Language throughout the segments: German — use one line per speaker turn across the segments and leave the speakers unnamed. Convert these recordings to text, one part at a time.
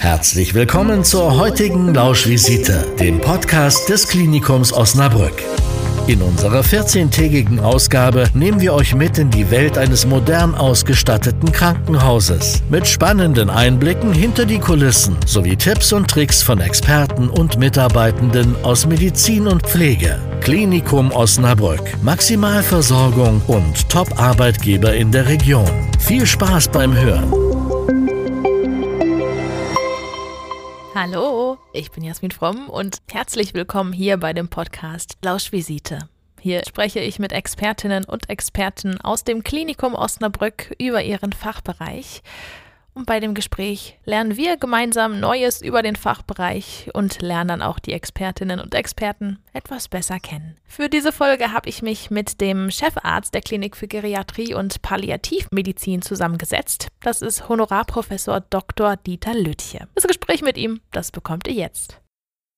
Herzlich willkommen zur heutigen Lauschvisite, dem Podcast des Klinikums Osnabrück. In unserer 14-tägigen Ausgabe nehmen wir euch mit in die Welt eines modern ausgestatteten Krankenhauses. Mit spannenden Einblicken hinter die Kulissen sowie Tipps und Tricks von Experten und Mitarbeitenden aus Medizin und Pflege. Klinikum Osnabrück. Maximalversorgung und Top-Arbeitgeber in der Region. Viel Spaß beim Hören.
Hallo, ich bin Jasmin Fromm und herzlich willkommen hier bei dem Podcast Lauschvisite. Hier spreche ich mit Expertinnen und Experten aus dem Klinikum Osnabrück über ihren Fachbereich bei dem Gespräch lernen wir gemeinsam Neues über den Fachbereich und lernen dann auch die Expertinnen und Experten etwas besser kennen. Für diese Folge habe ich mich mit dem Chefarzt der Klinik für Geriatrie und Palliativmedizin zusammengesetzt. Das ist Honorarprofessor Dr. Dieter Lütje. Das Gespräch mit ihm, das bekommt ihr jetzt.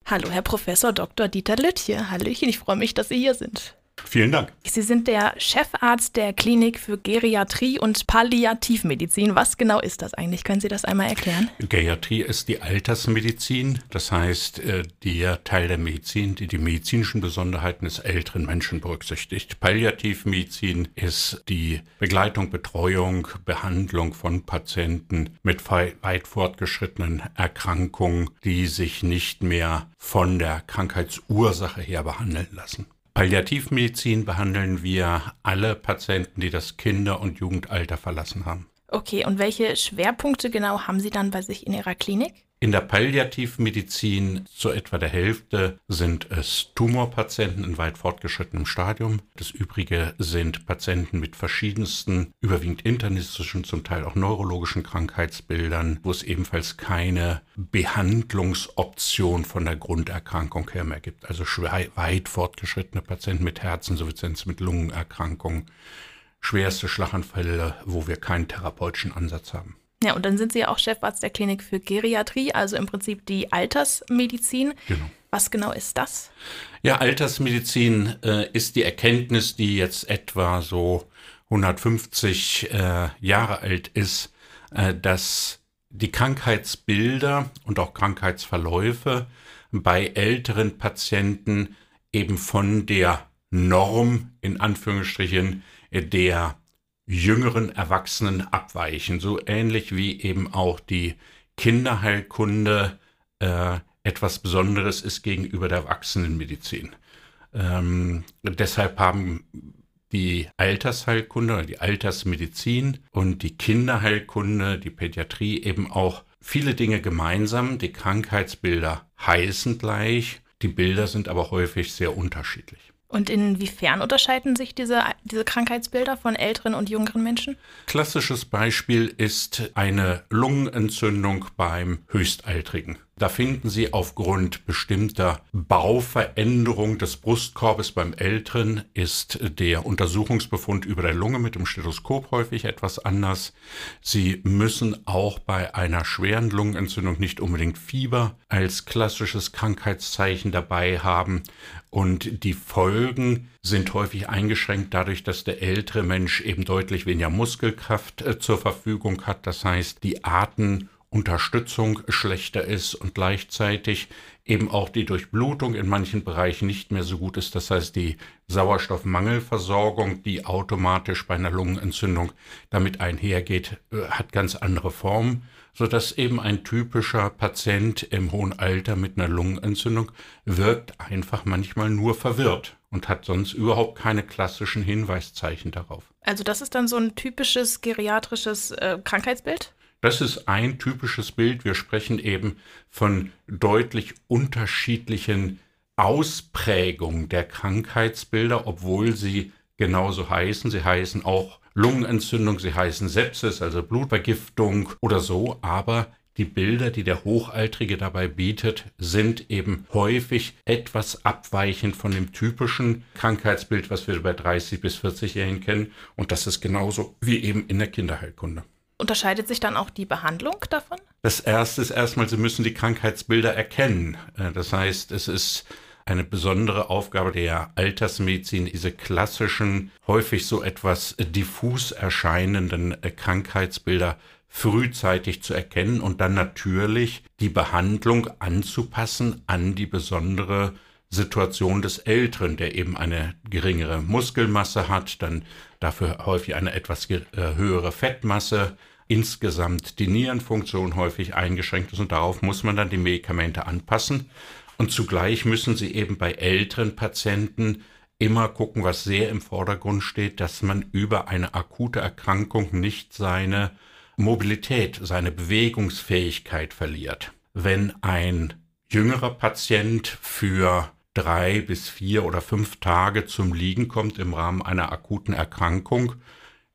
Hallo, Herr Professor Dr. Dieter Lütje. Hallöchen, ich freue mich, dass Sie hier sind.
Vielen Dank.
Sie sind der Chefarzt der Klinik für Geriatrie und Palliativmedizin. Was genau ist das eigentlich? Können Sie das einmal erklären?
Geriatrie ist die Altersmedizin, das heißt äh, der Teil der Medizin, die die medizinischen Besonderheiten des älteren Menschen berücksichtigt. Palliativmedizin ist die Begleitung, Betreuung, Behandlung von Patienten mit weit fortgeschrittenen Erkrankungen, die sich nicht mehr von der Krankheitsursache her behandeln lassen. Palliativmedizin behandeln wir alle Patienten, die das Kinder- und Jugendalter verlassen haben.
Okay, und welche Schwerpunkte genau haben Sie dann bei sich in Ihrer Klinik?
In der Palliativmedizin zu etwa der Hälfte sind es Tumorpatienten in weit fortgeschrittenem Stadium. Das übrige sind Patienten mit verschiedensten, überwiegend internistischen, zum Teil auch neurologischen Krankheitsbildern, wo es ebenfalls keine Behandlungsoption von der Grunderkrankung her mehr gibt. Also weit fortgeschrittene Patienten mit Herzinsuffizienz, mit Lungenerkrankungen, schwerste Schlaganfälle, wo wir keinen therapeutischen Ansatz haben.
Ja, und dann sind Sie ja auch Chefarzt der Klinik für Geriatrie, also im Prinzip die Altersmedizin. Genau. Was genau ist das?
Ja, Altersmedizin äh, ist die Erkenntnis, die jetzt etwa so 150 äh, Jahre alt ist, äh, dass die Krankheitsbilder und auch Krankheitsverläufe bei älteren Patienten eben von der Norm in Anführungsstrichen der jüngeren Erwachsenen abweichen, so ähnlich wie eben auch die Kinderheilkunde äh, etwas Besonderes ist gegenüber der Erwachsenenmedizin. Ähm, deshalb haben die Altersheilkunde oder die Altersmedizin und die Kinderheilkunde, die Pädiatrie eben auch viele Dinge gemeinsam. Die Krankheitsbilder heißen gleich, die Bilder sind aber häufig sehr unterschiedlich.
Und inwiefern unterscheiden sich diese, diese Krankheitsbilder von älteren und jüngeren Menschen?
Klassisches Beispiel ist eine Lungenentzündung beim Höchstaltrigen. Da finden Sie aufgrund bestimmter Bauveränderung des Brustkorbes beim Älteren ist der Untersuchungsbefund über der Lunge mit dem Stethoskop häufig etwas anders. Sie müssen auch bei einer schweren Lungenentzündung nicht unbedingt Fieber als klassisches Krankheitszeichen dabei haben. Und die Folgen sind häufig eingeschränkt dadurch, dass der ältere Mensch eben deutlich weniger Muskelkraft äh, zur Verfügung hat. Das heißt, die Arten Unterstützung schlechter ist und gleichzeitig eben auch die Durchblutung in manchen Bereichen nicht mehr so gut ist. Das heißt, die Sauerstoffmangelversorgung, die automatisch bei einer Lungenentzündung damit einhergeht, äh, hat ganz andere Formen, sodass eben ein typischer Patient im hohen Alter mit einer Lungenentzündung wirkt einfach manchmal nur verwirrt und hat sonst überhaupt keine klassischen Hinweiszeichen darauf.
Also das ist dann so ein typisches geriatrisches äh, Krankheitsbild?
Das ist ein typisches Bild. Wir sprechen eben von deutlich unterschiedlichen Ausprägungen der Krankheitsbilder, obwohl sie genauso heißen. Sie heißen auch Lungenentzündung, sie heißen Sepsis, also Blutvergiftung oder so, aber die Bilder, die der Hochaltrige dabei bietet, sind eben häufig etwas abweichend von dem typischen Krankheitsbild, was wir bei 30 bis 40-Jährigen kennen. Und das ist genauso wie eben in der Kinderheilkunde.
Unterscheidet sich dann auch die Behandlung davon?
Das erste ist erstmal, Sie müssen die Krankheitsbilder erkennen. Äh, das heißt, es ist eine besondere Aufgabe der Altersmedizin, diese klassischen, häufig so etwas diffus erscheinenden äh, Krankheitsbilder frühzeitig zu erkennen und dann natürlich die Behandlung anzupassen an die besondere Situation des Älteren, der eben eine geringere Muskelmasse hat, dann dafür häufig eine etwas äh, höhere Fettmasse, insgesamt die Nierenfunktion häufig eingeschränkt ist und darauf muss man dann die Medikamente anpassen. Und zugleich müssen sie eben bei älteren Patienten immer gucken, was sehr im Vordergrund steht, dass man über eine akute Erkrankung nicht seine Mobilität, seine Bewegungsfähigkeit verliert. Wenn ein jüngerer Patient für drei bis vier oder fünf Tage zum Liegen kommt im Rahmen einer akuten Erkrankung,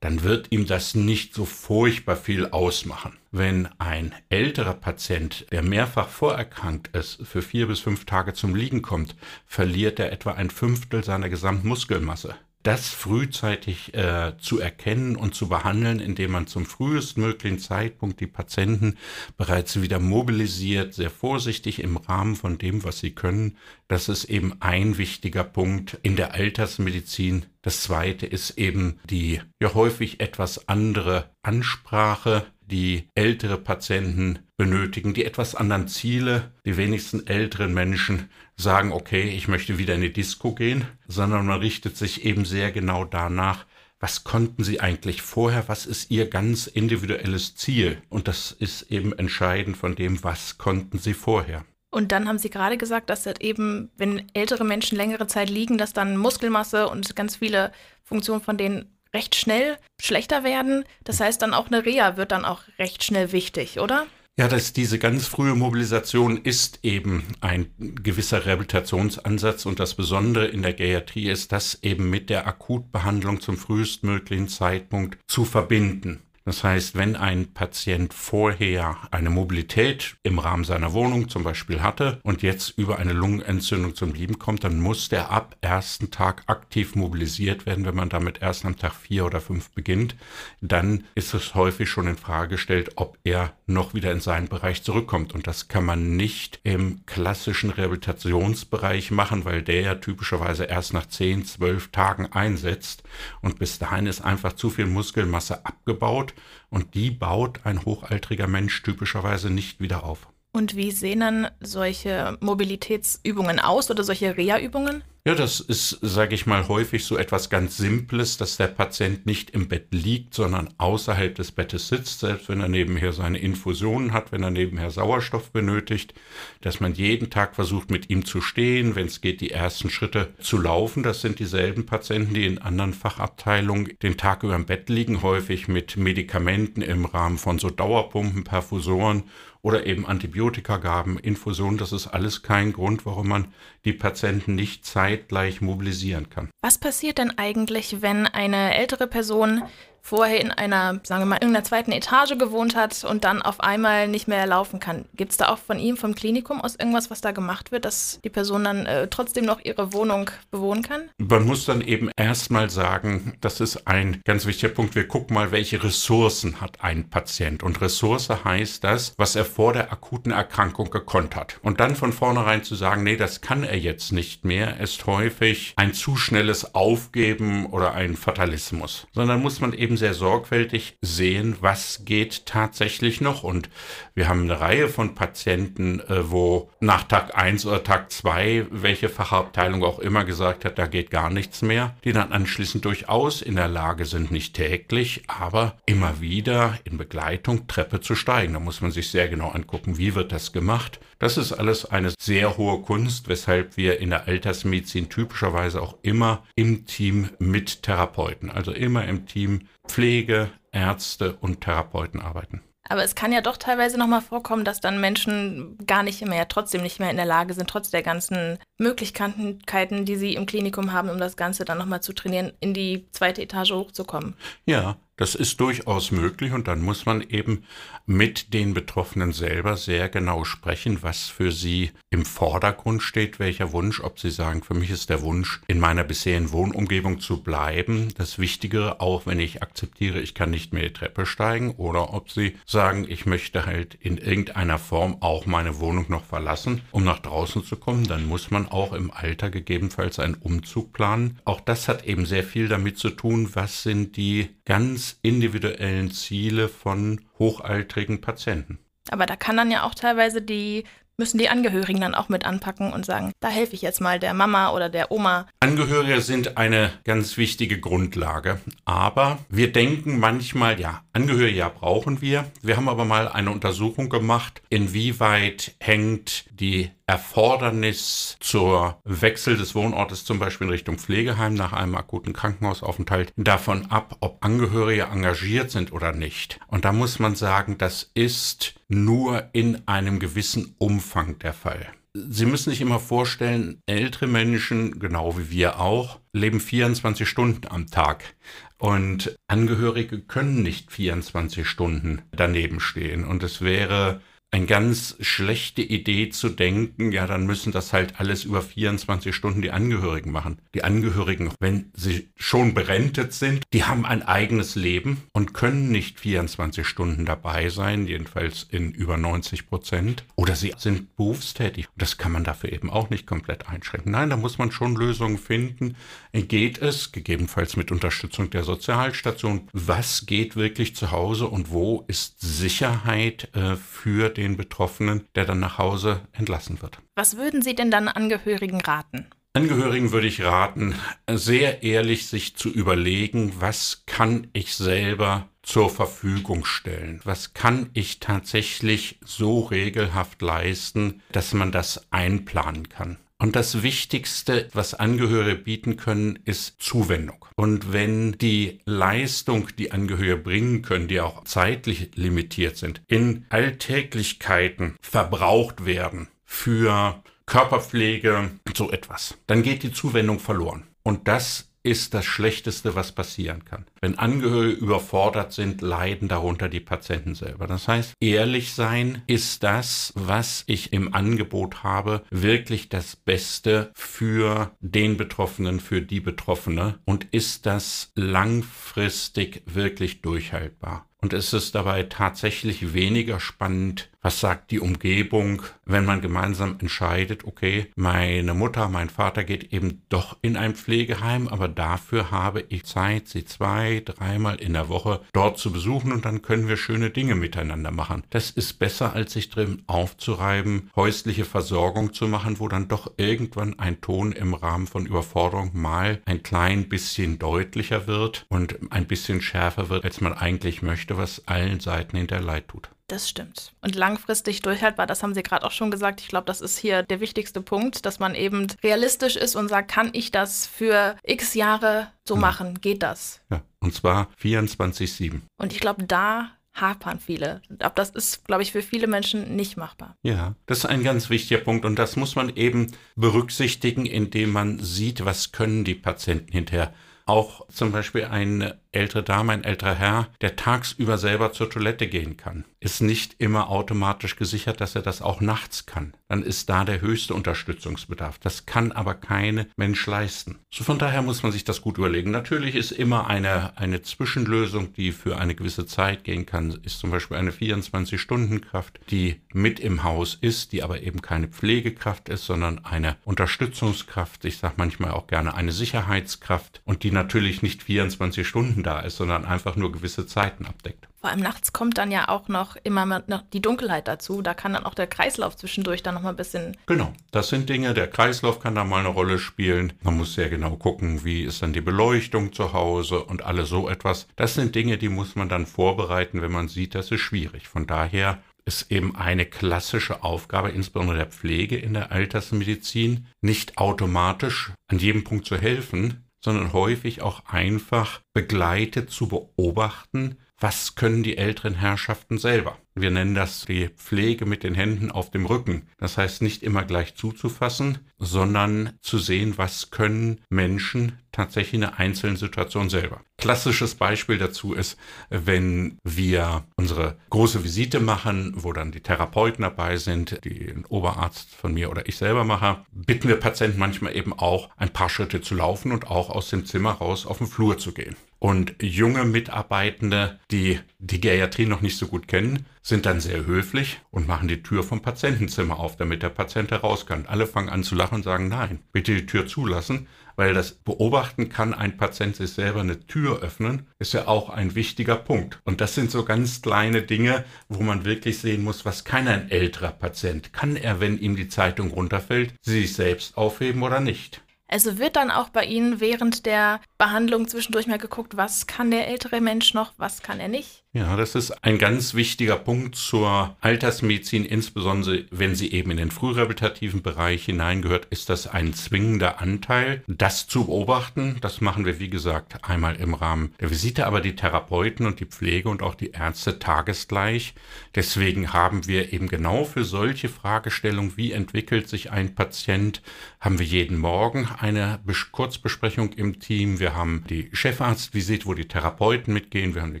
dann wird ihm das nicht so furchtbar viel ausmachen. Wenn ein älterer Patient, der mehrfach vorerkrankt ist, für vier bis fünf Tage zum Liegen kommt, verliert er etwa ein Fünftel seiner Gesamtmuskelmasse das frühzeitig äh, zu erkennen und zu behandeln, indem man zum frühestmöglichen Zeitpunkt die Patienten bereits wieder mobilisiert, sehr vorsichtig im Rahmen von dem, was sie können. Das ist eben ein wichtiger Punkt in der Altersmedizin. Das zweite ist eben die ja häufig etwas andere Ansprache die ältere Patienten benötigen, die etwas anderen Ziele. Die wenigsten älteren Menschen sagen, okay, ich möchte wieder in die Disco gehen, sondern man richtet sich eben sehr genau danach, was konnten sie eigentlich vorher, was ist ihr ganz individuelles Ziel. Und das ist eben entscheidend von dem, was konnten sie vorher.
Und dann haben Sie gerade gesagt, dass das eben, wenn ältere Menschen längere Zeit liegen, dass dann Muskelmasse und ganz viele Funktionen von denen recht schnell schlechter werden. Das heißt dann auch eine Reha wird dann auch recht schnell wichtig, oder?
Ja, dass diese ganz frühe Mobilisation ist eben ein gewisser Rehabilitationsansatz und das Besondere in der Geriatrie ist, das eben mit der Akutbehandlung zum frühestmöglichen Zeitpunkt zu verbinden. Das heißt, wenn ein Patient vorher eine Mobilität im Rahmen seiner Wohnung zum Beispiel hatte und jetzt über eine Lungenentzündung zum Leben kommt, dann muss der ab ersten Tag aktiv mobilisiert werden. Wenn man damit erst am Tag vier oder fünf beginnt, dann ist es häufig schon in Frage gestellt, ob er noch wieder in seinen Bereich zurückkommt. Und das kann man nicht im klassischen Rehabilitationsbereich machen, weil der ja typischerweise erst nach zehn, zwölf Tagen einsetzt. Und bis dahin ist einfach zu viel Muskelmasse abgebaut und die baut ein hochaltriger Mensch typischerweise nicht wieder auf.
Und wie sehen dann solche Mobilitätsübungen aus oder solche Reha-Übungen?
Ja, das ist, sage ich mal, häufig so etwas ganz Simples, dass der Patient nicht im Bett liegt, sondern außerhalb des Bettes sitzt, selbst wenn er nebenher seine Infusionen hat, wenn er nebenher Sauerstoff benötigt, dass man jeden Tag versucht, mit ihm zu stehen, wenn es geht, die ersten Schritte zu laufen. Das sind dieselben Patienten, die in anderen Fachabteilungen den Tag über im Bett liegen, häufig mit Medikamenten im Rahmen von so Dauerpumpen, Perfusoren oder eben Antibiotikagaben, Infusionen, das ist alles kein Grund, warum man die Patienten nicht zeitgleich mobilisieren kann.
Was passiert denn eigentlich, wenn eine ältere Person vorher in einer, sagen wir mal, in einer zweiten Etage gewohnt hat und dann auf einmal nicht mehr laufen kann. Gibt es da auch von ihm, vom Klinikum aus irgendwas, was da gemacht wird, dass die Person dann äh, trotzdem noch ihre Wohnung bewohnen kann?
Man muss dann eben erstmal sagen, das ist ein ganz wichtiger Punkt. Wir gucken mal, welche Ressourcen hat ein Patient. Und Ressource heißt das, was er vor der akuten Erkrankung gekonnt hat. Und dann von vornherein zu sagen, nee, das kann er jetzt nicht mehr, ist häufig ein zu schnelles Aufgeben oder ein Fatalismus. Sondern muss man eben sehr sorgfältig sehen, was geht tatsächlich noch. Und wir haben eine Reihe von Patienten, äh, wo nach Tag 1 oder Tag 2, welche Fachabteilung auch immer gesagt hat, da geht gar nichts mehr, die dann anschließend durchaus in der Lage sind, nicht täglich, aber immer wieder in Begleitung Treppe zu steigen. Da muss man sich sehr genau angucken, wie wird das gemacht. Das ist alles eine sehr hohe Kunst, weshalb wir in der Altersmedizin typischerweise auch immer im Team mit Therapeuten, also immer im Team Pflege, Ärzte und Therapeuten arbeiten.
Aber es kann ja doch teilweise nochmal vorkommen, dass dann Menschen gar nicht mehr, trotzdem nicht mehr in der Lage sind, trotz der ganzen Möglichkeiten, die sie im Klinikum haben, um das Ganze dann nochmal zu trainieren, in die zweite Etage hochzukommen.
Ja, das ist durchaus möglich und dann muss man eben mit den Betroffenen selber sehr genau sprechen, was für sie im Vordergrund steht, welcher Wunsch, ob sie sagen, für mich ist der Wunsch, in meiner bisherigen Wohnumgebung zu bleiben, das Wichtigere, auch wenn ich akzeptiere, ich kann nicht mehr die Treppe steigen, oder ob sie sagen, ich möchte halt in irgendeiner Form auch meine Wohnung noch verlassen, um nach draußen zu kommen, dann muss man auch im Alter gegebenenfalls einen Umzug planen. Auch das hat eben sehr viel damit zu tun, was sind die ganz ganz individuellen Ziele von hochaltrigen Patienten.
Aber da kann dann ja auch teilweise die müssen die Angehörigen dann auch mit anpacken und sagen, da helfe ich jetzt mal der Mama oder der Oma.
Angehörige sind eine ganz wichtige Grundlage. Aber wir denken manchmal, ja, Angehörige ja brauchen wir. Wir haben aber mal eine Untersuchung gemacht, inwieweit hängt die Erfordernis zur Wechsel des Wohnortes zum Beispiel in Richtung Pflegeheim nach einem akuten Krankenhausaufenthalt davon ab, ob Angehörige engagiert sind oder nicht. Und da muss man sagen, das ist nur in einem gewissen Umfang der Fall. Sie müssen sich immer vorstellen, ältere Menschen, genau wie wir auch, leben 24 Stunden am Tag. Und Angehörige können nicht 24 Stunden daneben stehen. Und es wäre eine ganz schlechte Idee zu denken, ja, dann müssen das halt alles über 24 Stunden die Angehörigen machen. Die Angehörigen, wenn sie schon berentet sind, die haben ein eigenes Leben und können nicht 24 Stunden dabei sein, jedenfalls in über 90 Prozent. Oder sie sind berufstätig. Das kann man dafür eben auch nicht komplett einschränken. Nein, da muss man schon Lösungen finden. Geht es, gegebenenfalls mit Unterstützung der Sozialstation, was geht wirklich zu Hause und wo ist Sicherheit äh, für den Betroffenen, der dann nach Hause entlassen wird.
Was würden Sie denn dann Angehörigen raten?
Angehörigen würde ich raten, sehr ehrlich sich zu überlegen, was kann ich selber zur Verfügung stellen? Was kann ich tatsächlich so regelhaft leisten, dass man das einplanen kann? Und das Wichtigste, was Angehörige bieten können, ist Zuwendung. Und wenn die Leistung, die Angehörige bringen können, die auch zeitlich limitiert sind, in Alltäglichkeiten verbraucht werden für Körperpflege, so etwas, dann geht die Zuwendung verloren. Und das ist das Schlechteste, was passieren kann. Wenn Angehörige überfordert sind, leiden darunter die Patienten selber. Das heißt, ehrlich sein ist das, was ich im Angebot habe, wirklich das Beste für den Betroffenen, für die Betroffene und ist das langfristig wirklich durchhaltbar. Und es ist dabei tatsächlich weniger spannend, was sagt die Umgebung, wenn man gemeinsam entscheidet, okay, meine Mutter, mein Vater geht eben doch in ein Pflegeheim, aber dafür habe ich Zeit, sie zwei, dreimal in der Woche dort zu besuchen und dann können wir schöne Dinge miteinander machen. Das ist besser, als sich drin aufzureiben, häusliche Versorgung zu machen, wo dann doch irgendwann ein Ton im Rahmen von Überforderung mal ein klein bisschen deutlicher wird und ein bisschen schärfer wird, als man eigentlich möchte, was allen Seiten hinter Leid tut.
Das stimmt. Und langfristig durchhaltbar, das haben Sie gerade auch schon gesagt. Ich glaube, das ist hier der wichtigste Punkt, dass man eben realistisch ist und sagt, kann ich das für x Jahre so hm. machen? Geht das?
Ja, und zwar 24-7.
Und ich glaube, da hapern viele. Aber das ist, glaube ich, für viele Menschen nicht machbar.
Ja, das ist ein ganz wichtiger Punkt und das muss man eben berücksichtigen, indem man sieht, was können die Patienten hinterher. Auch zum Beispiel eine ältere Dame, ein älterer Herr, der tagsüber selber zur Toilette gehen kann, ist nicht immer automatisch gesichert, dass er das auch nachts kann. Dann ist da der höchste Unterstützungsbedarf. Das kann aber keine Mensch leisten. So von daher muss man sich das gut überlegen. Natürlich ist immer eine, eine Zwischenlösung, die für eine gewisse Zeit gehen kann, ist zum Beispiel eine 24-Stunden-Kraft, die mit im Haus ist, die aber eben keine Pflegekraft ist, sondern eine Unterstützungskraft. Ich sage manchmal auch gerne eine Sicherheitskraft und die natürlich nicht 24 Stunden da ist, sondern einfach nur gewisse Zeiten abdeckt.
Vor allem nachts kommt dann ja auch noch immer noch die Dunkelheit dazu. Da kann dann auch der Kreislauf zwischendurch dann noch mal ein bisschen.
Genau, das sind Dinge. Der Kreislauf kann da mal eine Rolle spielen. Man muss sehr genau gucken, wie ist dann die Beleuchtung zu Hause und alles so etwas. Das sind Dinge, die muss man dann vorbereiten, wenn man sieht, das ist schwierig. Von daher ist eben eine klassische Aufgabe, insbesondere der Pflege in der Altersmedizin, nicht automatisch an jedem Punkt zu helfen, sondern häufig auch einfach begleitet zu beobachten, was können die älteren Herrschaften selber. Wir nennen das die Pflege mit den Händen auf dem Rücken. Das heißt nicht immer gleich zuzufassen, sondern zu sehen, was können Menschen tatsächlich in einer einzelnen Situation selber. Klassisches Beispiel dazu ist, wenn wir unsere große Visite machen, wo dann die Therapeuten dabei sind, die ein Oberarzt von mir oder ich selber mache, bitten wir Patienten manchmal eben auch ein paar Schritte zu laufen und auch aus dem Zimmer raus auf den Flur zu gehen. Und junge Mitarbeitende, die die Geriatrie noch nicht so gut kennen, sind dann sehr höflich und machen die Tür vom Patientenzimmer auf, damit der Patient heraus kann. Alle fangen an zu lachen und sagen, nein, bitte die Tür zulassen, weil das Beobachten kann ein Patient sich selber eine Tür öffnen, ist ja auch ein wichtiger Punkt. Und das sind so ganz kleine Dinge, wo man wirklich sehen muss, was kann ein älterer Patient? Kann er, wenn ihm die Zeitung runterfällt, sie sich selbst aufheben oder nicht?
Also wird dann auch bei Ihnen während der Behandlung zwischendurch mal geguckt, was kann der ältere Mensch noch, was kann er nicht?
Ja, das ist ein ganz wichtiger Punkt zur Altersmedizin, insbesondere wenn sie eben in den frührehabilitativen Bereich hineingehört, ist das ein zwingender Anteil, das zu beobachten. Das machen wir, wie gesagt, einmal im Rahmen der Visite, aber die Therapeuten und die Pflege und auch die Ärzte tagesgleich. Deswegen haben wir eben genau für solche Fragestellungen, wie entwickelt sich ein Patient, haben wir jeden Morgen eine Kurzbesprechung im Team. Wir haben die Chefarztvisite, wo die Therapeuten mitgehen. Wir haben die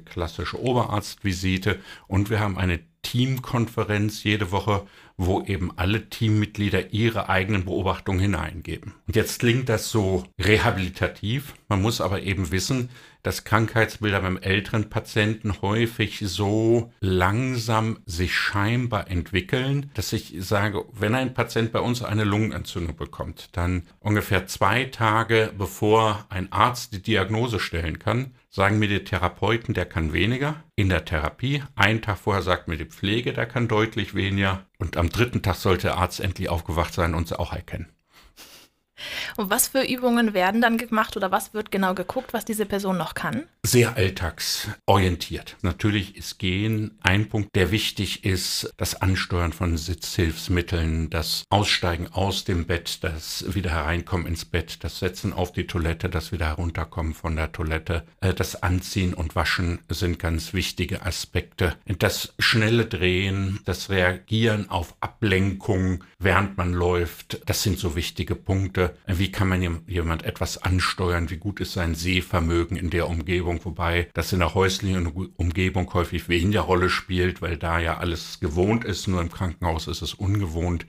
klassische Ober Oberarztvisite und wir haben eine Teamkonferenz jede Woche, wo eben alle Teammitglieder ihre eigenen Beobachtungen hineingeben. Und jetzt klingt das so rehabilitativ, man muss aber eben wissen, dass Krankheitsbilder beim älteren Patienten häufig so langsam sich scheinbar entwickeln, dass ich sage, wenn ein Patient bei uns eine Lungenentzündung bekommt, dann ungefähr zwei Tage bevor ein Arzt die Diagnose stellen kann, sagen mir die Therapeuten, der kann weniger in der Therapie. Einen Tag vorher sagt mir die Pflege, der kann deutlich weniger. Und am dritten Tag sollte der Arzt endlich aufgewacht sein und sie auch erkennen.
Und was für Übungen werden dann gemacht oder was wird genau geguckt, was diese Person noch kann?
Sehr alltagsorientiert. Natürlich ist Gehen ein Punkt, der wichtig ist. Das Ansteuern von Sitzhilfsmitteln, das Aussteigen aus dem Bett, das wieder hereinkommen ins Bett, das Setzen auf die Toilette, das wieder herunterkommen von der Toilette, äh, das Anziehen und Waschen sind ganz wichtige Aspekte. Das schnelle Drehen, das Reagieren auf Ablenkung, während man läuft, das sind so wichtige Punkte wie kann man jemand etwas ansteuern, wie gut ist sein Sehvermögen in der Umgebung, wobei das in der häuslichen Umgebung häufig weniger Rolle spielt, weil da ja alles gewohnt ist, nur im Krankenhaus ist es ungewohnt.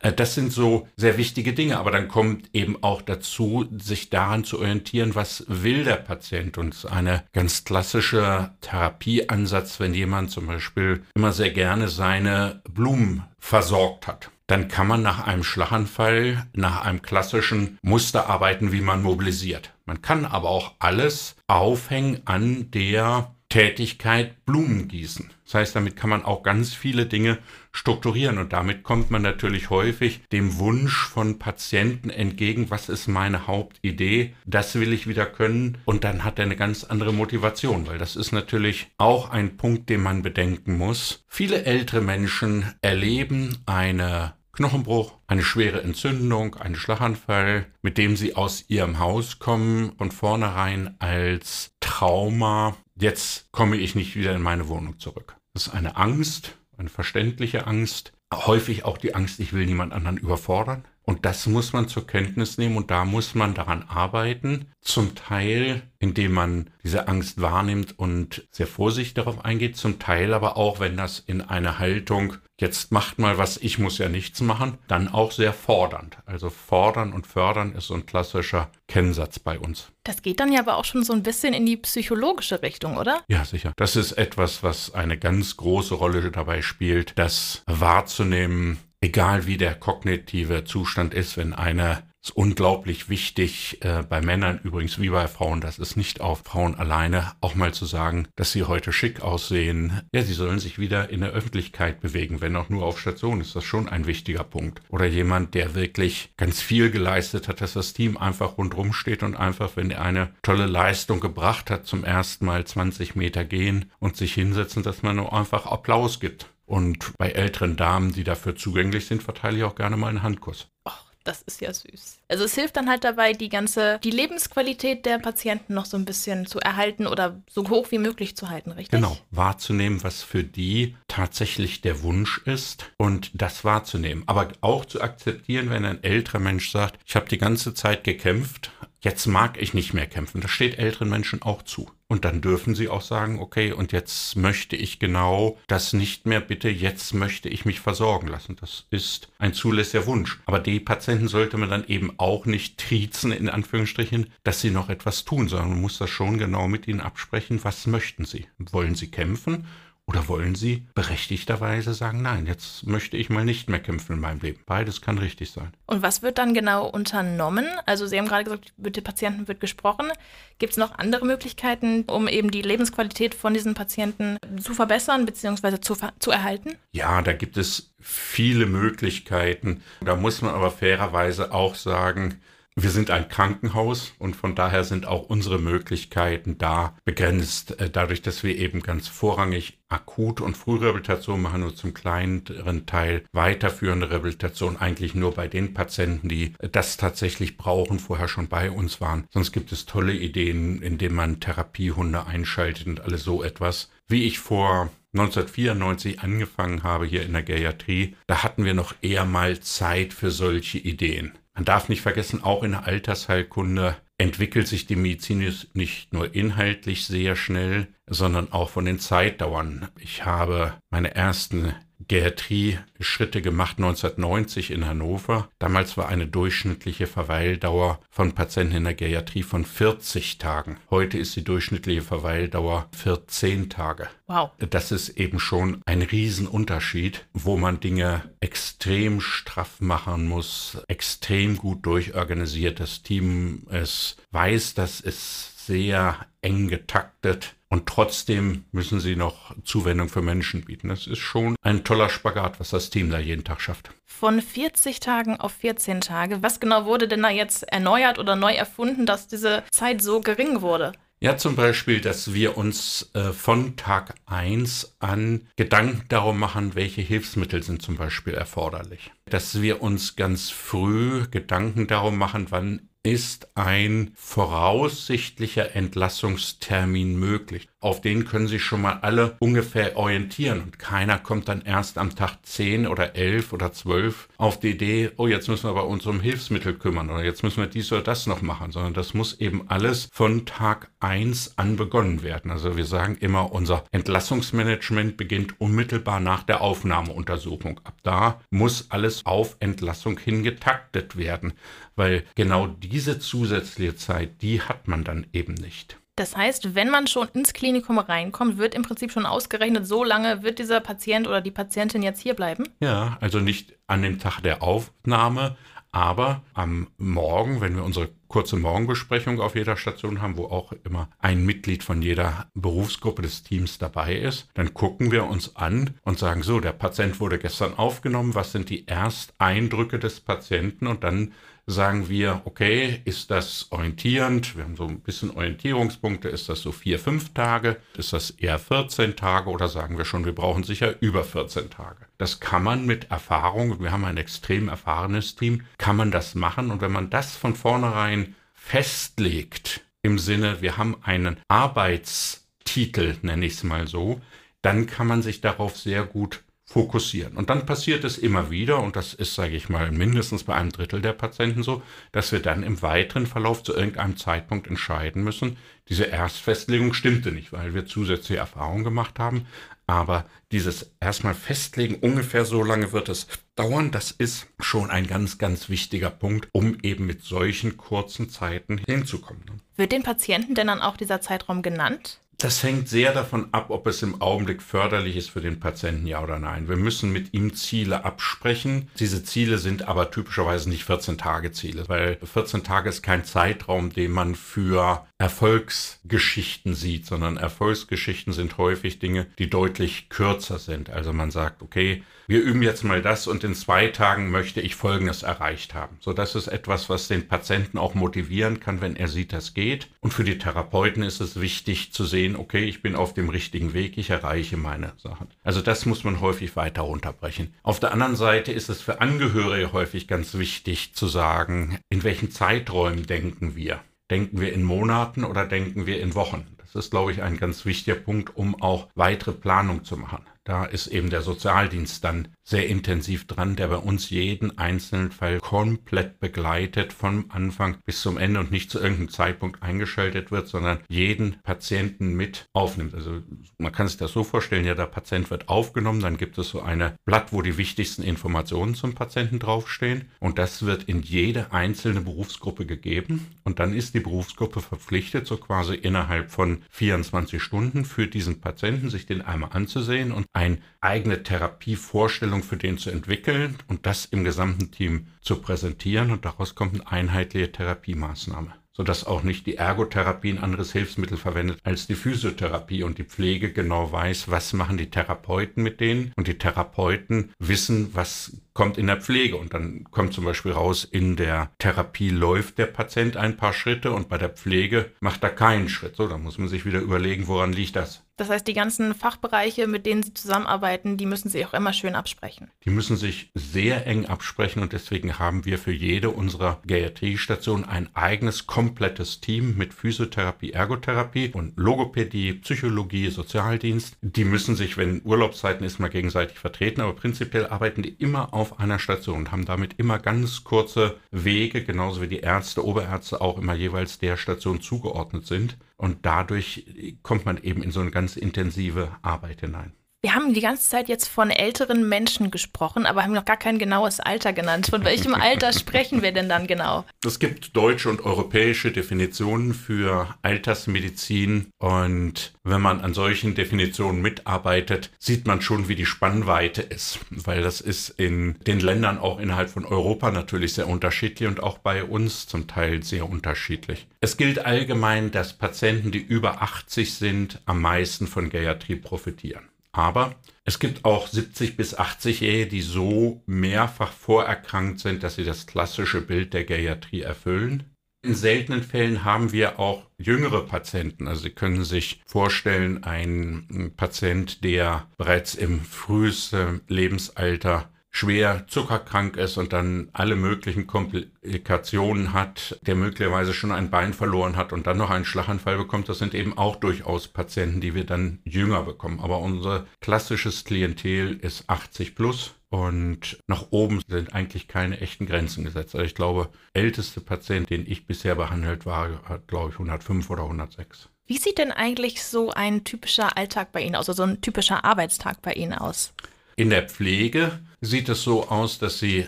Äh, das sind so sehr wichtige Dinge, aber dann kommt eben auch dazu, sich daran zu orientieren, was will der Patient? Und eine ganz klassische Therapieansatz, wenn jemand zum Beispiel immer sehr gerne seine Blumen versorgt hat dann kann man nach einem Schlaganfall, nach einem klassischen Muster arbeiten, wie man mobilisiert. Man kann aber auch alles aufhängen an der Tätigkeit Blumen gießen. Das heißt, damit kann man auch ganz viele Dinge strukturieren und damit kommt man natürlich häufig dem Wunsch von Patienten entgegen, was ist meine Hauptidee, das will ich wieder können und dann hat er eine ganz andere Motivation, weil das ist natürlich auch ein Punkt, den man bedenken muss. Viele ältere Menschen erleben eine Knochenbruch, eine schwere Entzündung, einen Schlaganfall, mit dem sie aus ihrem Haus kommen und vornherein als Trauma, jetzt komme ich nicht wieder in meine Wohnung zurück. Das ist eine Angst, eine verständliche Angst, häufig auch die Angst, ich will niemand anderen überfordern. Und das muss man zur Kenntnis nehmen und da muss man daran arbeiten, zum Teil, indem man diese Angst wahrnimmt und sehr vorsichtig darauf eingeht, zum Teil aber auch, wenn das in eine Haltung, jetzt macht mal was, ich muss ja nichts machen, dann auch sehr fordernd. Also fordern und fördern ist so ein klassischer Kennsatz bei uns.
Das geht dann ja aber auch schon so ein bisschen in die psychologische Richtung, oder?
Ja, sicher. Das ist etwas, was eine ganz große Rolle dabei spielt, das wahrzunehmen, egal wie der kognitive Zustand ist, wenn einer ist unglaublich wichtig, äh, bei Männern übrigens wie bei Frauen, das ist nicht auf Frauen alleine, auch mal zu sagen, dass sie heute schick aussehen. Ja, sie sollen sich wieder in der Öffentlichkeit bewegen, wenn auch nur auf Station, ist das schon ein wichtiger Punkt. Oder jemand, der wirklich ganz viel geleistet hat, dass das Team einfach rundrum steht und einfach, wenn er eine tolle Leistung gebracht hat, zum ersten Mal 20 Meter gehen und sich hinsetzen, dass man nur einfach Applaus gibt. Und bei älteren Damen, die dafür zugänglich sind, verteile ich auch gerne mal einen Handkuss.
Ach, das ist ja süß. Also es hilft dann halt dabei, die ganze, die Lebensqualität der Patienten noch so ein bisschen zu erhalten oder so hoch wie möglich zu halten, richtig?
Genau, wahrzunehmen, was für die tatsächlich der Wunsch ist und das wahrzunehmen. Aber auch zu akzeptieren, wenn ein älterer Mensch sagt, ich habe die ganze Zeit gekämpft, jetzt mag ich nicht mehr kämpfen. Das steht älteren Menschen auch zu. Und dann dürfen sie auch sagen, okay, und jetzt möchte ich genau das nicht mehr, bitte, jetzt möchte ich mich versorgen lassen. Das ist ein zulässiger Wunsch. Aber die Patienten sollte man dann eben auch nicht triezen, in Anführungsstrichen, dass sie noch etwas tun, sondern man muss das schon genau mit ihnen absprechen, was möchten sie. Wollen sie kämpfen? Oder wollen Sie berechtigterweise sagen, nein, jetzt möchte ich mal nicht mehr kämpfen in meinem Leben? Beides kann richtig sein.
Und was wird dann genau unternommen? Also Sie haben gerade gesagt, mit den Patienten wird gesprochen. Gibt es noch andere Möglichkeiten, um eben die Lebensqualität von diesen Patienten zu verbessern bzw. Zu, zu erhalten?
Ja, da gibt es viele Möglichkeiten. Da muss man aber fairerweise auch sagen, wir sind ein Krankenhaus und von daher sind auch unsere Möglichkeiten da begrenzt, äh, dadurch, dass wir eben ganz vorrangig Akut- und Frührehabilitation machen und zum kleineren Teil weiterführende Rehabilitation eigentlich nur bei den Patienten, die das tatsächlich brauchen, vorher schon bei uns waren. Sonst gibt es tolle Ideen, indem man Therapiehunde einschaltet und alles so etwas. Wie ich vor 1994 angefangen habe hier in der Geriatrie, da hatten wir noch eher mal Zeit für solche Ideen. Man darf nicht vergessen, auch in der Altersheilkunde entwickelt sich die Medizin nicht nur inhaltlich sehr schnell, sondern auch von den Zeitdauern. Ich habe meine ersten Geriatrie-Schritte gemacht 1990 in Hannover. Damals war eine durchschnittliche Verweildauer von Patienten in der Geriatrie von 40 Tagen. Heute ist die durchschnittliche Verweildauer 14 Tage.
Wow.
Das ist eben schon ein Riesenunterschied, wo man Dinge extrem straff machen muss, extrem gut durchorganisiert. Das Team es weiß, dass es sehr eng getaktet und trotzdem müssen sie noch Zuwendung für Menschen bieten. Das ist schon ein toller Spagat, was das Team da jeden Tag schafft.
Von 40 Tagen auf 14 Tage. Was genau wurde denn da jetzt erneuert oder neu erfunden, dass diese Zeit so gering wurde?
Ja, zum Beispiel, dass wir uns äh, von Tag 1 an Gedanken darum machen, welche Hilfsmittel sind zum Beispiel erforderlich. Dass wir uns ganz früh Gedanken darum machen, wann ist ein voraussichtlicher Entlassungstermin möglich. Auf den können sich schon mal alle ungefähr orientieren und keiner kommt dann erst am Tag 10 oder 11 oder 12 auf die Idee, oh, jetzt müssen wir bei uns um Hilfsmittel kümmern oder jetzt müssen wir dies oder das noch machen, sondern das muss eben alles von Tag 1 an begonnen werden. Also wir sagen immer, unser Entlassungsmanagement beginnt unmittelbar nach der Aufnahmeuntersuchung. Ab da muss alles auf Entlassung hingetaktet werden weil genau diese zusätzliche Zeit, die hat man dann eben nicht.
Das heißt, wenn man schon ins Klinikum reinkommt, wird im Prinzip schon ausgerechnet, so lange wird dieser Patient oder die Patientin jetzt hier bleiben?
Ja, also nicht an dem Tag der Aufnahme, aber am Morgen, wenn wir unsere kurze Morgenbesprechung auf jeder Station haben, wo auch immer ein Mitglied von jeder Berufsgruppe des Teams dabei ist, dann gucken wir uns an und sagen, so, der Patient wurde gestern aufgenommen, was sind die Ersteindrücke des Patienten und dann sagen wir, okay, ist das orientierend? Wir haben so ein bisschen Orientierungspunkte. Ist das so vier, fünf Tage? Ist das eher 14 Tage? Oder sagen wir schon, wir brauchen sicher über 14 Tage? Das kann man mit Erfahrung, wir haben ein extrem erfahrenes Team, kann man das machen. Und wenn man das von vornherein festlegt, im Sinne, wir haben einen Arbeitstitel, nenne ich es mal so, dann kann man sich darauf sehr gut fokussieren. Und dann passiert es immer wieder, und das ist, sage ich mal, mindestens bei einem Drittel der Patienten so, dass wir dann im weiteren Verlauf zu irgendeinem Zeitpunkt entscheiden müssen, diese Erstfestlegung stimmte nicht, weil wir zusätzliche Erfahrungen gemacht haben. Aber dieses erstmal festlegen, ungefähr so lange wird es dauern, das ist schon ein ganz, ganz wichtiger Punkt, um eben mit solchen kurzen Zeiten hinzukommen.
Wird den Patienten denn dann auch dieser Zeitraum genannt?
Das hängt sehr davon ab, ob es im Augenblick förderlich ist für den Patienten, ja oder nein. Wir müssen mit ihm Ziele absprechen. Diese Ziele sind aber typischerweise nicht 14-Tage-Ziele, weil 14 Tage ist kein Zeitraum, den man für Erfolgsgeschichten sieht, sondern Erfolgsgeschichten sind häufig Dinge, die deutlich kürzer sind. Also man sagt, okay, wir üben jetzt mal das und in zwei Tagen möchte ich Folgendes erreicht haben. So, das ist etwas, was den Patienten auch motivieren kann, wenn er sieht, das geht. Und für die Therapeuten ist es wichtig zu sehen, okay, ich bin auf dem richtigen Weg, ich erreiche meine Sachen. Also das muss man häufig weiter runterbrechen. Auf der anderen Seite ist es für Angehörige häufig ganz wichtig zu sagen, in welchen Zeiträumen denken wir. Denken wir in Monaten oder denken wir in Wochen? Das ist, glaube ich, ein ganz wichtiger Punkt, um auch weitere Planung zu machen. Da ist eben der Sozialdienst dann sehr intensiv dran, der bei uns jeden einzelnen Fall komplett begleitet, vom Anfang bis zum Ende und nicht zu irgendeinem Zeitpunkt eingeschaltet wird, sondern jeden Patienten mit aufnimmt. Also man kann sich das so vorstellen, ja, der Patient wird aufgenommen, dann gibt es so eine Blatt, wo die wichtigsten Informationen zum Patienten draufstehen und das wird in jede einzelne Berufsgruppe gegeben und dann ist die Berufsgruppe verpflichtet, so quasi innerhalb von 24 Stunden für diesen Patienten sich den einmal anzusehen und eine eigene Therapievorstellung für den zu entwickeln und das im gesamten Team zu präsentieren und daraus kommt eine einheitliche Therapiemaßnahme sodass auch nicht die Ergotherapie ein anderes Hilfsmittel verwendet als die Physiotherapie und die Pflege genau weiß, was machen die Therapeuten mit denen und die Therapeuten wissen, was kommt in der Pflege und dann kommt zum Beispiel raus, in der Therapie läuft der Patient ein paar Schritte und bei der Pflege macht er keinen Schritt. So, da muss man sich wieder überlegen, woran liegt das.
Das heißt, die ganzen Fachbereiche, mit denen Sie zusammenarbeiten, die müssen Sie auch immer schön absprechen.
Die müssen sich sehr eng absprechen und deswegen haben wir für jede unserer Geriatriestationen ein eigenes, komplettes Team mit Physiotherapie, Ergotherapie und Logopädie, Psychologie, Sozialdienst. Die müssen sich, wenn Urlaubszeiten ist, mal gegenseitig vertreten, aber prinzipiell arbeiten die immer auf einer Station und haben damit immer ganz kurze Wege, genauso wie die Ärzte, Oberärzte auch immer jeweils der Station zugeordnet sind. Und dadurch kommt man eben in so eine ganz intensive Arbeit hinein.
Wir haben die ganze Zeit jetzt von älteren Menschen gesprochen, aber haben noch gar kein genaues Alter genannt. Von welchem Alter sprechen wir denn dann genau?
Es gibt deutsche und europäische Definitionen für Altersmedizin und wenn man an solchen Definitionen mitarbeitet, sieht man schon, wie die Spannweite ist, weil das ist in den Ländern auch innerhalb von Europa natürlich sehr unterschiedlich und auch bei uns zum Teil sehr unterschiedlich. Es gilt allgemein, dass Patienten, die über 80 sind, am meisten von Geriatrie profitieren. Aber es gibt auch 70 bis 80-Jährige, die so mehrfach vorerkrankt sind, dass sie das klassische Bild der Geriatrie erfüllen. In seltenen Fällen haben wir auch jüngere Patienten. Also Sie können sich vorstellen, ein Patient, der bereits im frühesten Lebensalter schwer zuckerkrank ist und dann alle möglichen Komplikationen hat, der möglicherweise schon ein Bein verloren hat und dann noch einen Schlaganfall bekommt, das sind eben auch durchaus Patienten, die wir dann jünger bekommen. Aber unser klassisches Klientel ist 80 plus. Und nach oben sind eigentlich keine echten Grenzen gesetzt. Also ich glaube, älteste Patient, den ich bisher behandelt war, hat, glaube ich, 105 oder 106.
Wie sieht denn eigentlich so ein typischer Alltag bei Ihnen aus, also so ein typischer Arbeitstag bei Ihnen aus?
In der Pflege sieht es so aus, dass Sie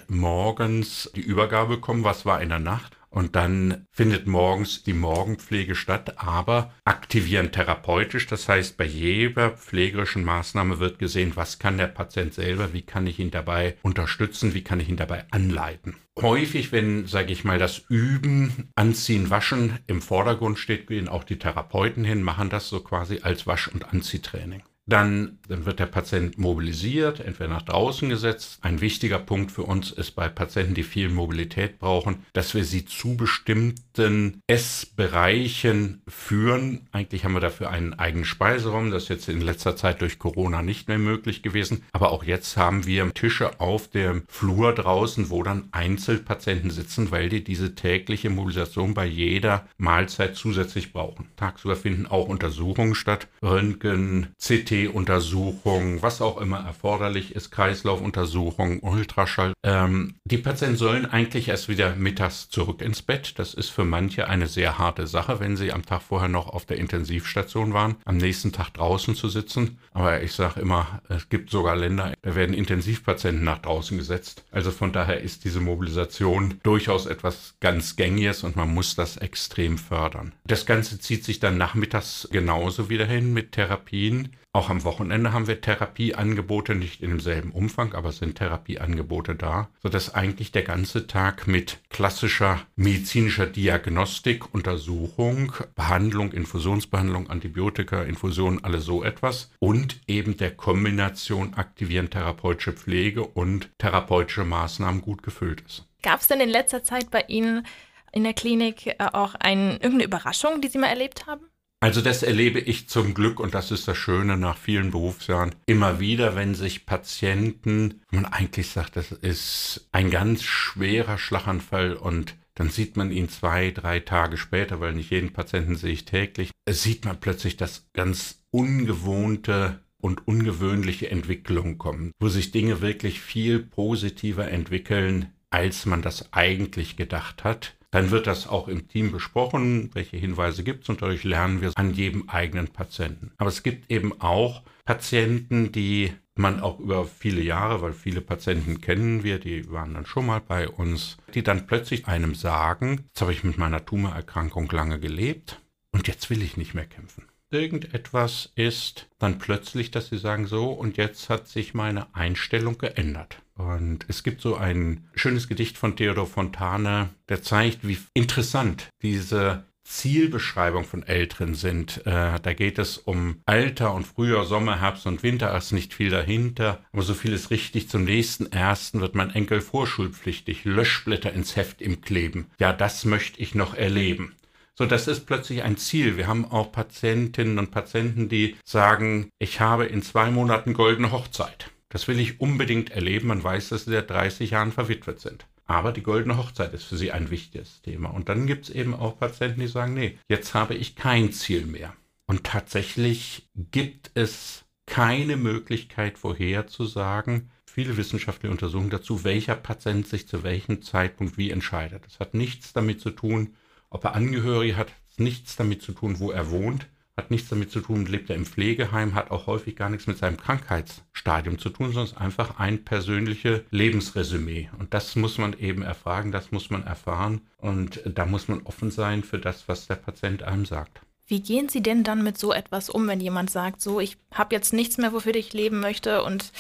morgens die Übergabe bekommen, was war in der Nacht. Und dann findet morgens die Morgenpflege statt, aber aktivieren therapeutisch. Das heißt, bei jeder pflegerischen Maßnahme wird gesehen, was kann der Patient selber, wie kann ich ihn dabei unterstützen, wie kann ich ihn dabei anleiten. Häufig, wenn, sage ich mal, das Üben, Anziehen, Waschen im Vordergrund steht, gehen auch die Therapeuten hin, machen das so quasi als Wasch- und Anziehtraining. Dann, dann wird der Patient mobilisiert, entweder nach draußen gesetzt. Ein wichtiger Punkt für uns ist bei Patienten, die viel Mobilität brauchen, dass wir sie zu bestimmten Essbereichen führen. Eigentlich haben wir dafür einen eigenen Speiseraum. Das ist jetzt in letzter Zeit durch Corona nicht mehr möglich gewesen. Aber auch jetzt haben wir Tische auf dem Flur draußen, wo dann Einzelpatienten sitzen, weil die diese tägliche Mobilisation bei jeder Mahlzeit zusätzlich brauchen. Tagsüber finden auch Untersuchungen statt. Röntgen, CT, CT-Untersuchung, was auch immer erforderlich ist, Kreislaufuntersuchung, Ultraschall. Ähm, die Patienten sollen eigentlich erst wieder mittags zurück ins Bett. Das ist für manche eine sehr harte Sache, wenn sie am Tag vorher noch auf der Intensivstation waren, am nächsten Tag draußen zu sitzen. Aber ich sage immer, es gibt sogar Länder, da werden Intensivpatienten nach draußen gesetzt. Also von daher ist diese Mobilisation durchaus etwas ganz Gängiges und man muss das extrem fördern. Das Ganze zieht sich dann nachmittags genauso wieder hin mit Therapien. Auch am Wochenende haben wir Therapieangebote, nicht in demselben Umfang, aber es sind Therapieangebote da, sodass eigentlich der ganze Tag mit klassischer medizinischer Diagnostik, Untersuchung, Behandlung, Infusionsbehandlung, Antibiotika, Infusion, alles so etwas und eben der Kombination aktivieren therapeutische Pflege und therapeutische Maßnahmen gut gefüllt ist.
Gab es denn in letzter Zeit bei Ihnen in der Klinik äh, auch ein, irgendeine Überraschung, die Sie mal erlebt haben?
Also das erlebe ich zum Glück und das ist das Schöne nach vielen Berufsjahren immer wieder, wenn sich Patienten, man eigentlich sagt, das ist ein ganz schwerer Schlaganfall und dann sieht man ihn zwei, drei Tage später, weil nicht jeden Patienten sehe ich täglich, sieht man plötzlich das ganz ungewohnte und ungewöhnliche Entwicklungen kommen, wo sich Dinge wirklich viel positiver entwickeln, als man das eigentlich gedacht hat. Dann wird das auch im Team besprochen, welche Hinweise gibt es und dadurch lernen wir an jedem eigenen Patienten. Aber es gibt eben auch Patienten, die man auch über viele Jahre, weil viele Patienten kennen wir, die waren dann schon mal bei uns, die dann plötzlich einem sagen, jetzt habe ich mit meiner Tumorerkrankung lange gelebt und jetzt will ich nicht mehr kämpfen. Irgendetwas ist dann plötzlich, dass sie sagen so und jetzt hat sich meine Einstellung geändert. Und es gibt so ein schönes Gedicht von Theodor Fontane, der zeigt, wie interessant diese Zielbeschreibung von Älteren sind. Äh, da geht es um Alter und Frühjahr, Sommer, Herbst und Winter, ist nicht viel dahinter, aber so viel ist richtig. Zum nächsten ersten wird mein Enkel vorschulpflichtig, Löschblätter ins Heft im Kleben. Ja, das möchte ich noch erleben. So, das ist plötzlich ein Ziel. Wir haben auch Patientinnen und Patienten, die sagen, ich habe in zwei Monaten goldene Hochzeit. Das will ich unbedingt erleben. Man weiß, dass sie seit 30 Jahren verwitwet sind. Aber die goldene Hochzeit ist für sie ein wichtiges Thema. Und dann gibt es eben auch Patienten, die sagen, nee, jetzt habe ich kein Ziel mehr. Und tatsächlich gibt es keine Möglichkeit vorherzusagen, viele wissenschaftliche Untersuchungen dazu, welcher Patient sich zu welchem Zeitpunkt wie entscheidet. Das hat nichts damit zu tun, ob er Angehörige hat, nichts damit zu tun, wo er wohnt hat nichts damit zu tun, lebt er im Pflegeheim, hat auch häufig gar nichts mit seinem Krankheitsstadium zu tun, sondern einfach ein persönliches Lebensresümee. Und das muss man eben erfragen, das muss man erfahren und da muss man offen sein für das, was der Patient einem sagt.
Wie gehen Sie denn dann mit so etwas um, wenn jemand sagt, so, ich habe jetzt nichts mehr, wofür ich leben möchte und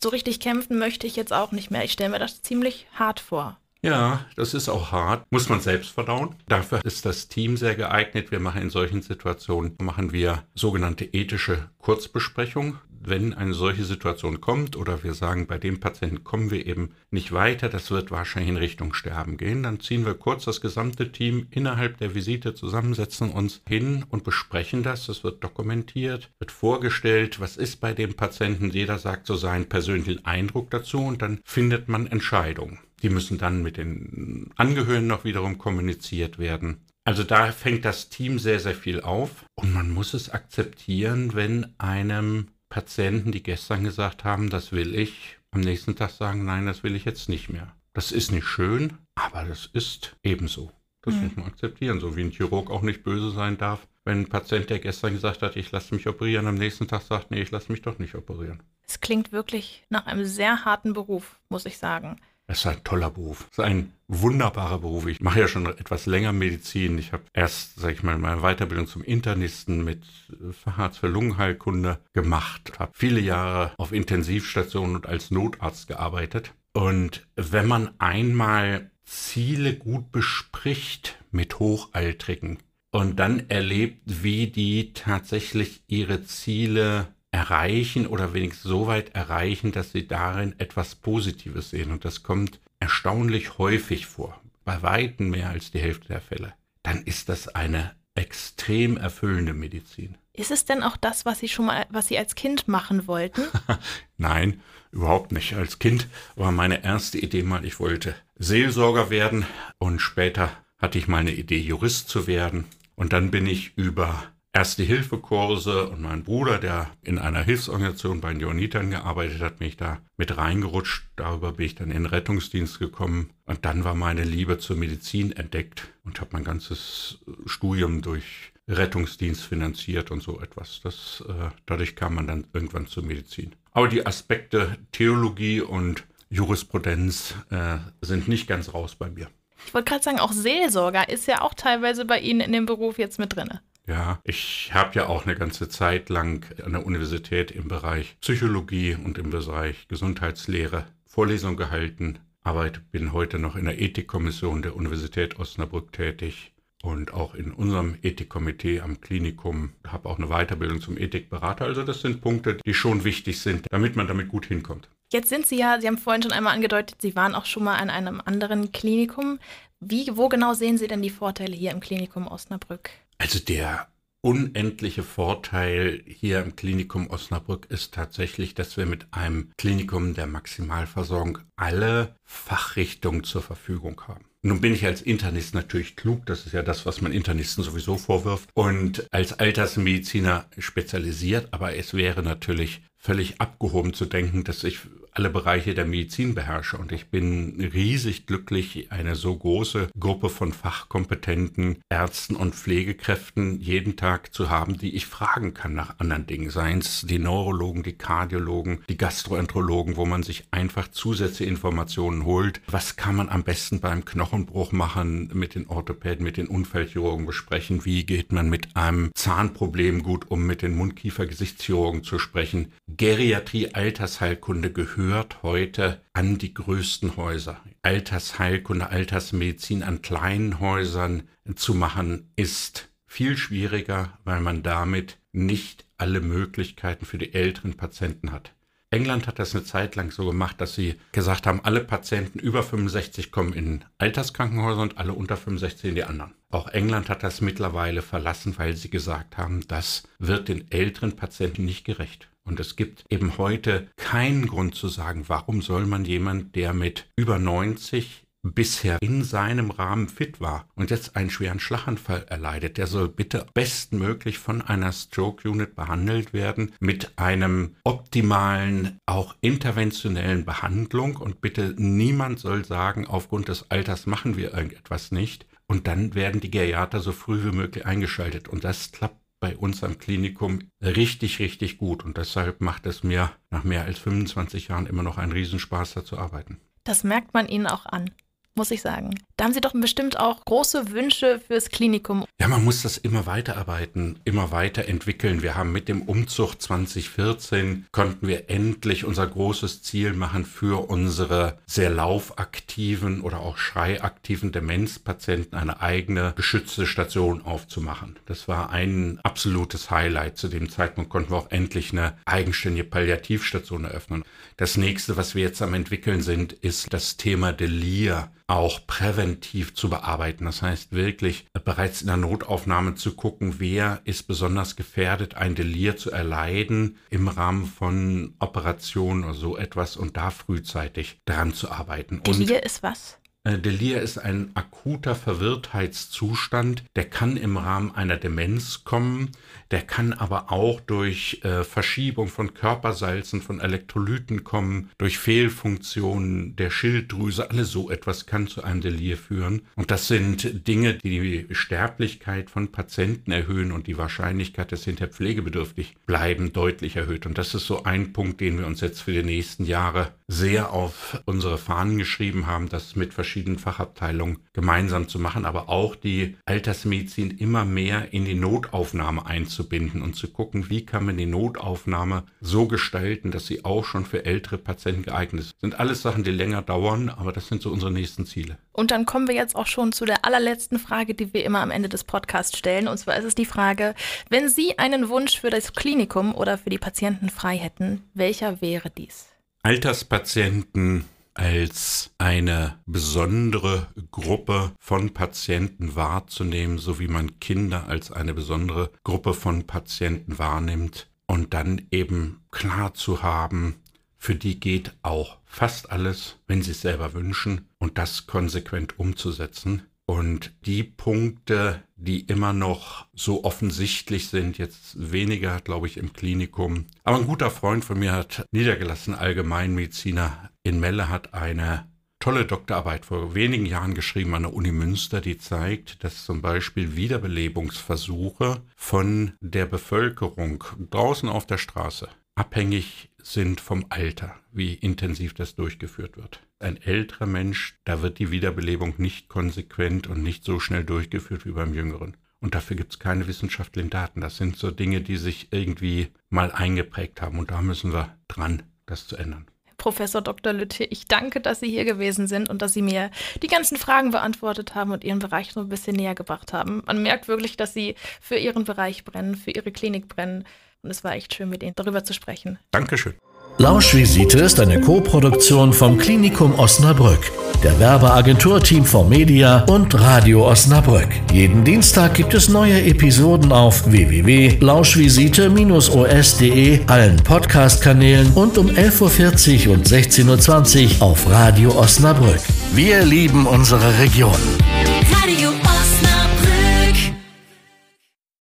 so richtig kämpfen möchte ich jetzt auch nicht mehr. Ich stelle mir das ziemlich hart vor.
Ja, das ist auch hart. Muss man selbst verdauen. Dafür ist das Team sehr geeignet. Wir machen in solchen Situationen, machen wir sogenannte ethische Kurzbesprechungen. Wenn eine solche Situation kommt oder wir sagen, bei dem Patienten kommen wir eben nicht weiter, das wird wahrscheinlich in Richtung Sterben gehen, dann ziehen wir kurz das gesamte Team innerhalb der Visite zusammensetzen uns hin und besprechen das. Das wird dokumentiert, wird vorgestellt, was ist bei dem Patienten. Jeder sagt so seinen persönlichen Eindruck dazu und dann findet man Entscheidungen. Die müssen dann mit den Angehörigen noch wiederum kommuniziert werden. Also da fängt das Team sehr, sehr viel auf und man muss es akzeptieren, wenn einem Patienten, die gestern gesagt haben, das will ich, am nächsten Tag sagen, nein, das will ich jetzt nicht mehr. Das ist nicht schön, aber das ist ebenso. Das mhm. muss man akzeptieren, so wie ein Chirurg auch nicht böse sein darf, wenn ein Patient, der gestern gesagt hat, ich lasse mich operieren, am nächsten Tag sagt, nee, ich lasse mich doch nicht operieren.
Es klingt wirklich nach einem sehr harten Beruf, muss ich sagen.
Es ist ein toller Beruf. Es ist ein wunderbarer Beruf. Ich mache ja schon etwas länger Medizin. Ich habe erst, sage ich mal, meine Weiterbildung zum Internisten mit Facharzt für Lungenheilkunde gemacht. Habe viele Jahre auf Intensivstationen und als Notarzt gearbeitet. Und wenn man einmal Ziele gut bespricht mit Hochaltrigen und dann erlebt, wie die tatsächlich ihre Ziele erreichen oder wenigstens so weit erreichen, dass sie darin etwas Positives sehen. Und das kommt erstaunlich häufig vor, bei weitem mehr als die Hälfte der Fälle. Dann ist das eine extrem erfüllende Medizin.
Ist es denn auch das, was Sie schon mal, was Sie als Kind machen wollten?
Nein, überhaupt nicht. Als Kind war meine erste Idee mal, ich wollte Seelsorger werden und später hatte ich mal eine Idee, Jurist zu werden. Und dann bin ich über Erste-Hilfe-Kurse und mein Bruder, der in einer Hilfsorganisation bei den Johannitern gearbeitet hat, mich da mit reingerutscht. Darüber bin ich dann in den Rettungsdienst gekommen und dann war meine Liebe zur Medizin entdeckt und habe mein ganzes Studium durch Rettungsdienst finanziert und so etwas. Das, äh, dadurch kam man dann irgendwann zur Medizin. Aber die Aspekte Theologie und Jurisprudenz äh, sind nicht ganz raus bei mir.
Ich wollte gerade sagen, auch Seelsorger ist ja auch teilweise bei Ihnen in dem Beruf jetzt mit drin.
Ja, ich habe ja auch eine ganze Zeit lang an der Universität im Bereich Psychologie und im Bereich Gesundheitslehre Vorlesungen gehalten. Arbeite, bin heute noch in der Ethikkommission der Universität Osnabrück tätig und auch in unserem Ethikkomitee am Klinikum. Habe auch eine Weiterbildung zum Ethikberater. Also das sind Punkte, die schon wichtig sind, damit man damit gut hinkommt.
Jetzt sind Sie ja, Sie haben vorhin schon einmal angedeutet, Sie waren auch schon mal an einem anderen Klinikum. Wie, wo genau sehen Sie denn die Vorteile hier im Klinikum Osnabrück?
Also der unendliche Vorteil hier im Klinikum Osnabrück ist tatsächlich, dass wir mit einem Klinikum der Maximalversorgung alle Fachrichtungen zur Verfügung haben. Nun bin ich als Internist natürlich klug, das ist ja das, was man Internisten sowieso vorwirft, und als Altersmediziner spezialisiert, aber es wäre natürlich völlig abgehoben zu denken, dass ich alle Bereiche der Medizin beherrsche. Und ich bin riesig glücklich, eine so große Gruppe von fachkompetenten Ärzten und Pflegekräften jeden Tag zu haben, die ich fragen kann nach anderen Dingen. Seien es die Neurologen, die Kardiologen, die Gastroenterologen, wo man sich einfach zusätzliche Informationen holt. Was kann man am besten beim Knochenbruch machen, mit den Orthopäden, mit den Unfallchirurgen besprechen? Wie geht man mit einem Zahnproblem gut um, mit den Mundkiefer-Gesichtschirurgen zu sprechen? Geriatrie, Altersheilkunde gehört heute an die größten Häuser. Altersheilkunde, Altersmedizin an kleinen Häusern zu machen, ist viel schwieriger, weil man damit nicht alle Möglichkeiten für die älteren Patienten hat. England hat das eine Zeit lang so gemacht, dass sie gesagt haben, alle Patienten über 65 kommen in Alterskrankenhäuser und alle unter 65 in die anderen. Auch England hat das mittlerweile verlassen, weil sie gesagt haben, das wird den älteren Patienten nicht gerecht. Und es gibt eben heute keinen Grund zu sagen, warum soll man jemand, der mit über 90 bisher in seinem Rahmen fit war und jetzt einen schweren Schlaganfall erleidet, der soll bitte bestmöglich von einer Stroke Unit behandelt werden mit einem optimalen, auch interventionellen Behandlung. Und bitte niemand soll sagen, aufgrund des Alters machen wir irgendetwas nicht. Und dann werden die Geriater so früh wie möglich eingeschaltet. Und das klappt bei uns am Klinikum richtig, richtig gut. Und deshalb macht es mir nach mehr als 25 Jahren immer noch einen Riesenspaß, da zu arbeiten.
Das merkt man Ihnen auch an muss ich sagen. Da haben Sie doch bestimmt auch große Wünsche fürs Klinikum.
Ja, man muss das immer weiterarbeiten, immer weiterentwickeln. Wir haben mit dem Umzug 2014 konnten wir endlich unser großes Ziel machen für unsere sehr laufaktiven oder auch schreiaktiven Demenzpatienten eine eigene geschützte Station aufzumachen. Das war ein absolutes Highlight. Zu dem Zeitpunkt konnten wir auch endlich eine eigenständige Palliativstation eröffnen. Das nächste, was wir jetzt am entwickeln sind, ist das Thema Delir auch präventiv zu bearbeiten. Das heißt wirklich bereits in der Notaufnahme zu gucken, wer ist besonders gefährdet, ein Delir zu erleiden im Rahmen von Operationen oder so etwas und da frühzeitig dran zu arbeiten.
Delir ist was?
Äh, Delir ist ein akuter Verwirrtheitszustand, der kann im Rahmen einer Demenz kommen, der kann aber auch durch äh, Verschiebung von Körpersalzen, von Elektrolyten kommen, durch Fehlfunktionen der Schilddrüse, alles so etwas kann zu einem Delir führen. Und das sind Dinge, die die Sterblichkeit von Patienten erhöhen und die Wahrscheinlichkeit, dass sie hinterher pflegebedürftig bleiben, deutlich erhöht. Und das ist so ein Punkt, den wir uns jetzt für die nächsten Jahre sehr auf unsere Fahnen geschrieben haben, das mit verschiedenen Fachabteilungen gemeinsam zu machen, aber auch die Altersmedizin immer mehr in die Notaufnahme einzubinden und zu gucken, wie kann man die Notaufnahme so gestalten, dass sie auch schon für ältere Patienten geeignet ist. Das sind alles Sachen, die länger dauern, aber das sind so unsere nächsten Ziele.
Und dann kommen wir jetzt auch schon zu der allerletzten Frage, die wir immer am Ende des Podcasts stellen. Und zwar ist es die Frage, wenn Sie einen Wunsch für das Klinikum oder für die Patienten frei hätten, welcher wäre dies?
Alterspatienten als eine besondere Gruppe von Patienten wahrzunehmen, so wie man Kinder als eine besondere Gruppe von Patienten wahrnimmt und dann eben klar zu haben, für die geht auch fast alles, wenn sie es selber wünschen und das konsequent umzusetzen. Und die Punkte, die immer noch so offensichtlich sind, jetzt weniger, glaube ich, im Klinikum. Aber ein guter Freund von mir hat niedergelassen, Allgemeinmediziner in Melle, hat eine tolle Doktorarbeit vor wenigen Jahren geschrieben an der Uni Münster, die zeigt, dass zum Beispiel Wiederbelebungsversuche von der Bevölkerung draußen auf der Straße abhängig sind vom Alter, wie intensiv das durchgeführt wird ein älterer Mensch, da wird die Wiederbelebung nicht konsequent und nicht so schnell durchgeführt wie beim Jüngeren. Und dafür gibt es keine wissenschaftlichen Daten. Das sind so Dinge, die sich irgendwie mal eingeprägt haben. Und da müssen wir dran, das zu ändern.
Professor Dr. Lütte, ich danke, dass Sie hier gewesen sind und dass Sie mir die ganzen Fragen beantwortet haben und Ihren Bereich so ein bisschen näher gebracht haben. Man merkt wirklich, dass Sie für Ihren Bereich brennen, für Ihre Klinik brennen. Und es war echt schön, mit Ihnen darüber zu sprechen.
Dankeschön.
Lauschvisite ist eine Koproduktion vom Klinikum Osnabrück. der Werbeagentur Team for Media und Radio Osnabrück. Jeden Dienstag gibt es neue Episoden auf www.lauschvisite-os.de, allen Podcast-Kanälen und um 11.40 Uhr und 16.20 Uhr auf Radio Osnabrück. Wir lieben unsere Region.